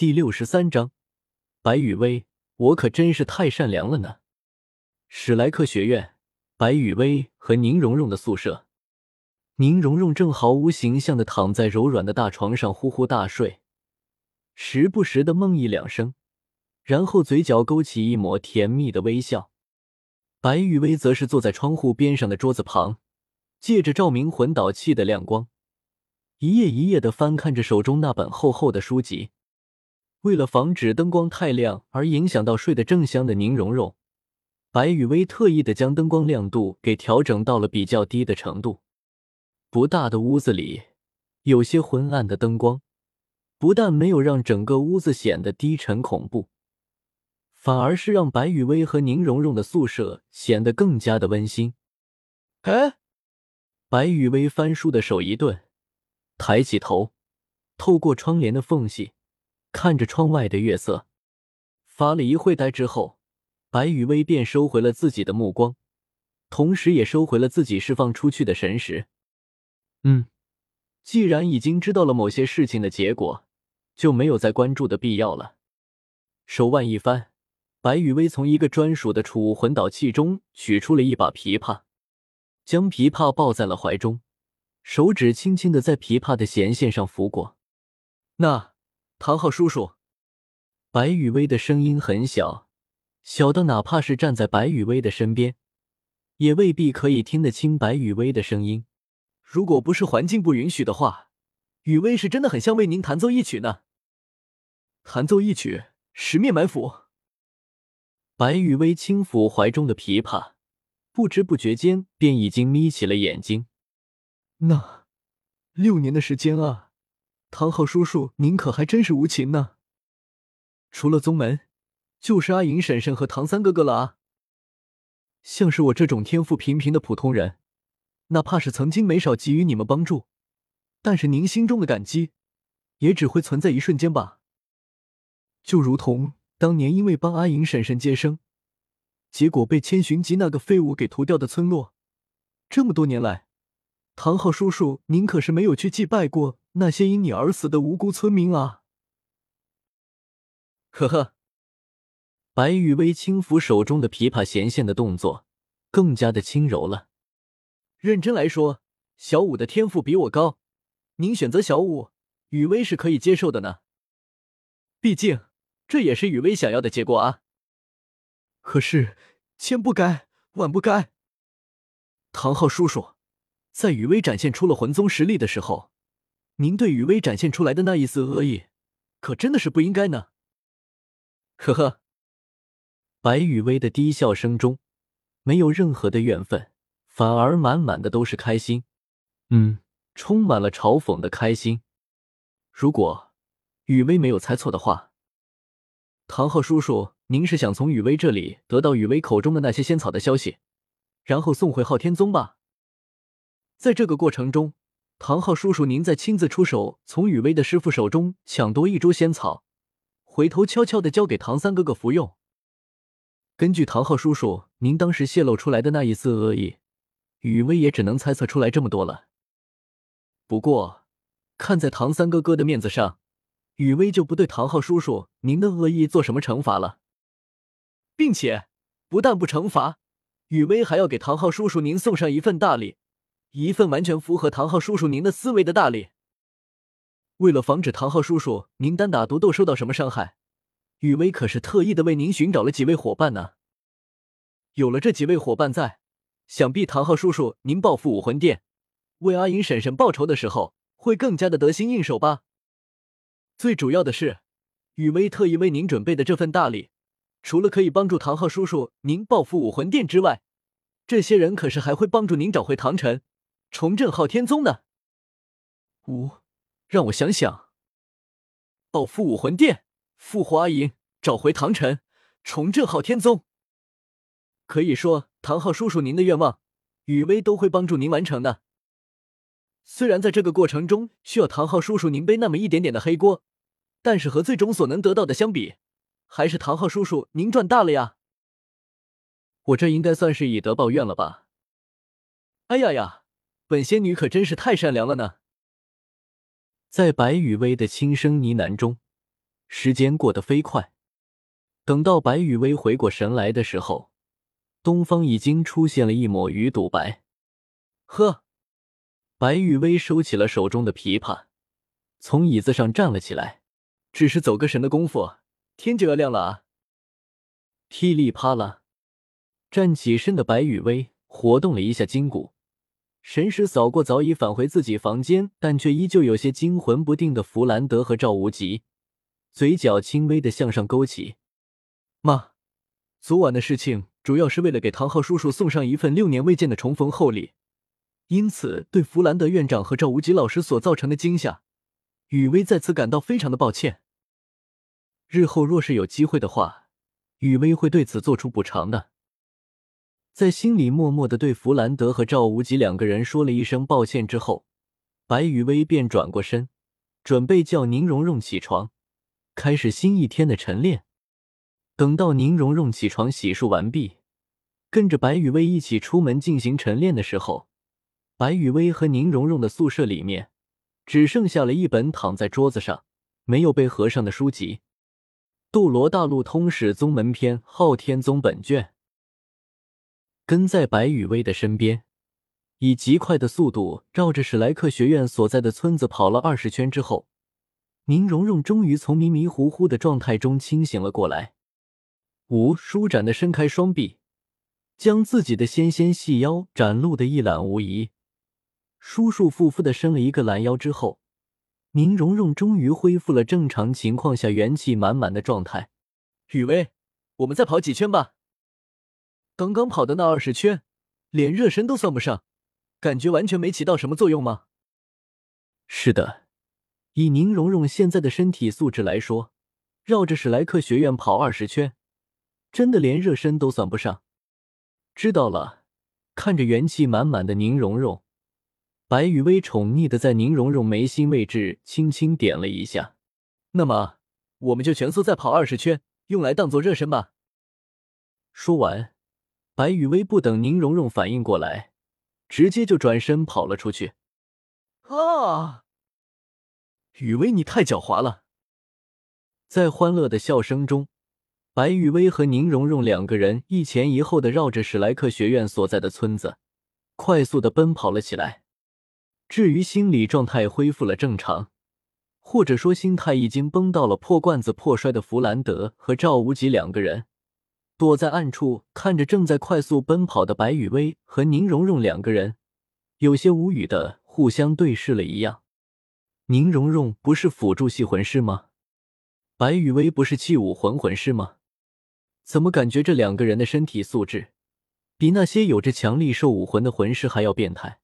第六十三章，白雨薇，我可真是太善良了呢。史莱克学院，白雨薇和宁荣荣的宿舍。宁荣荣正毫无形象的躺在柔软的大床上呼呼大睡，时不时的梦呓两声，然后嘴角勾起一抹甜蜜的微笑。白雨薇则是坐在窗户边上的桌子旁，借着照明魂导器的亮光，一页一页的翻看着手中那本厚厚的书籍。为了防止灯光太亮而影响到睡得正香的宁荣荣，白雨薇特意的将灯光亮度给调整到了比较低的程度。不大的屋子里，有些昏暗的灯光，不但没有让整个屋子显得低沉恐怖。反而是让白雨薇和宁荣荣的宿舍显得更加的温馨。哎，白雨薇翻书的手一顿，抬起头，透过窗帘的缝隙看着窗外的月色，发了一会呆之后，白雨薇便收回了自己的目光，同时也收回了自己释放出去的神识。嗯，既然已经知道了某些事情的结果，就没有再关注的必要了。手腕一翻。白雨薇从一个专属的储物魂导器中取出了一把琵琶，将琵琶抱在了怀中，手指轻轻的在琵琶的弦线上拂过。那，唐昊叔叔，白雨薇的声音很小，小到哪怕是站在白雨薇的身边，也未必可以听得清白雨薇的声音。如果不是环境不允许的话，雨薇是真的很想为您弹奏一曲呢。弹奏一曲，十面埋伏。白雨薇轻抚怀中的琵琶，不知不觉间便已经眯起了眼睛。那六年的时间啊，唐昊叔叔，您可还真是无情呢。除了宗门，就是阿银婶婶和唐三哥哥了啊。像是我这种天赋平平的普通人，哪怕是曾经没少给予你们帮助，但是您心中的感激，也只会存在一瞬间吧。就如同。当年因为帮阿银婶婶接生，结果被千寻疾那个废物给屠掉的村落，这么多年来，唐昊叔叔，您可是没有去祭拜过那些因你而死的无辜村民啊！呵呵，白雨薇轻抚手中的琵琶弦线的动作更加的轻柔了。认真来说，小五的天赋比我高，您选择小五，雨薇是可以接受的呢。毕竟。这也是雨薇想要的结果啊！可是千不该万不该，唐昊叔叔，在雨薇展现出了魂宗实力的时候，您对雨薇展现出来的那一丝恶意，可真的是不应该呢。呵呵，白雨薇的低笑声中没有任何的怨愤，反而满满的都是开心。嗯，充满了嘲讽的开心。如果雨薇没有猜错的话。唐昊叔叔，您是想从雨薇这里得到雨薇口中的那些仙草的消息，然后送回昊天宗吧？在这个过程中，唐昊叔叔，您再亲自出手，从雨薇的师傅手中抢夺一株仙草，回头悄悄的交给唐三哥哥服用。根据唐昊叔叔您当时泄露出来的那一丝恶意，雨薇也只能猜测出来这么多了。不过，看在唐三哥哥的面子上。雨薇就不对唐昊叔叔您的恶意做什么惩罚了，并且不但不惩罚，雨薇还要给唐昊叔叔您送上一份大礼，一份完全符合唐昊叔叔您的思维的大礼。为了防止唐昊叔叔您单打独斗受到什么伤害，雨薇可是特意的为您寻找了几位伙伴呢。有了这几位伙伴在，想必唐昊叔叔您报复武魂殿，为阿银婶婶报仇的时候，会更加的得心应手吧。最主要的是，雨薇特意为您准备的这份大礼，除了可以帮助唐昊叔叔您报复武魂殿之外，这些人可是还会帮助您找回唐晨，重振昊天宗呢。五，让我想想，报复武魂殿，复活阿银，找回唐晨，重振昊天宗。可以说，唐昊叔叔您的愿望，雨薇都会帮助您完成的。虽然在这个过程中需要唐昊叔叔您背那么一点点的黑锅。但是和最终所能得到的相比，还是唐昊叔叔您赚大了呀！我这应该算是以德报怨了吧？哎呀呀，本仙女可真是太善良了呢！在白雨薇的轻声呢喃中，时间过得飞快。等到白雨薇回过神来的时候，东方已经出现了一抹鱼肚白。呵，白雨薇收起了手中的琵琶，从椅子上站了起来。只是走个神的功夫，天就要亮了啊！噼里啪啦，站起身的白雨薇活动了一下筋骨，神识扫过早已返回自己房间，但却依旧有些惊魂不定的弗兰德和赵无极，嘴角轻微的向上勾起。妈，昨晚的事情主要是为了给唐昊叔叔送上一份六年未见的重逢厚礼，因此对弗兰德院长和赵无极老师所造成的惊吓。雨薇在此感到非常的抱歉。日后若是有机会的话，雨薇会对此做出补偿的。在心里默默的对弗兰德和赵无极两个人说了一声抱歉之后，白雨薇便转过身，准备叫宁荣荣起床，开始新一天的晨练。等到宁荣荣起床洗漱完毕，跟着白雨薇一起出门进行晨练的时候，白雨薇和宁荣荣的宿舍里面。只剩下了一本躺在桌子上没有被合上的书籍，《斗罗大陆通史宗门篇·昊天宗本卷》。跟在白雨薇的身边，以极快的速度绕着史莱克学院所在的村子跑了二十圈之后，宁荣荣终于从迷迷糊糊的状态中清醒了过来。五舒展的伸开双臂，将自己的纤纤细腰展露的一览无遗。舒舒服服的伸了一个懒腰之后，宁荣荣终于恢复了正常情况下元气满满的状态。雨薇，我们再跑几圈吧。刚刚跑的那二十圈，连热身都算不上，感觉完全没起到什么作用吗？是的，以宁荣荣现在的身体素质来说，绕着史莱克学院跑二十圈，真的连热身都算不上。知道了，看着元气满满的宁荣荣。白雨薇宠溺的在宁荣荣眉心位置轻轻点了一下，那么我们就全速再跑二十圈，用来当做热身吧。说完，白雨薇不等宁荣荣反应过来，直接就转身跑了出去。啊！雨薇，你太狡猾了！在欢乐的笑声中，白雨薇和宁荣荣两个人一前一后的绕着史莱克学院所在的村子，快速的奔跑了起来。至于心理状态恢复了正常，或者说心态已经崩到了破罐子破摔的弗兰德和赵无极两个人，躲在暗处看着正在快速奔跑的白雨薇和宁荣荣两个人，有些无语的互相对视了一样。宁荣荣不是辅助系魂师吗？白雨薇不是器武魂魂师吗？怎么感觉这两个人的身体素质比那些有着强力兽武魂的魂师还要变态？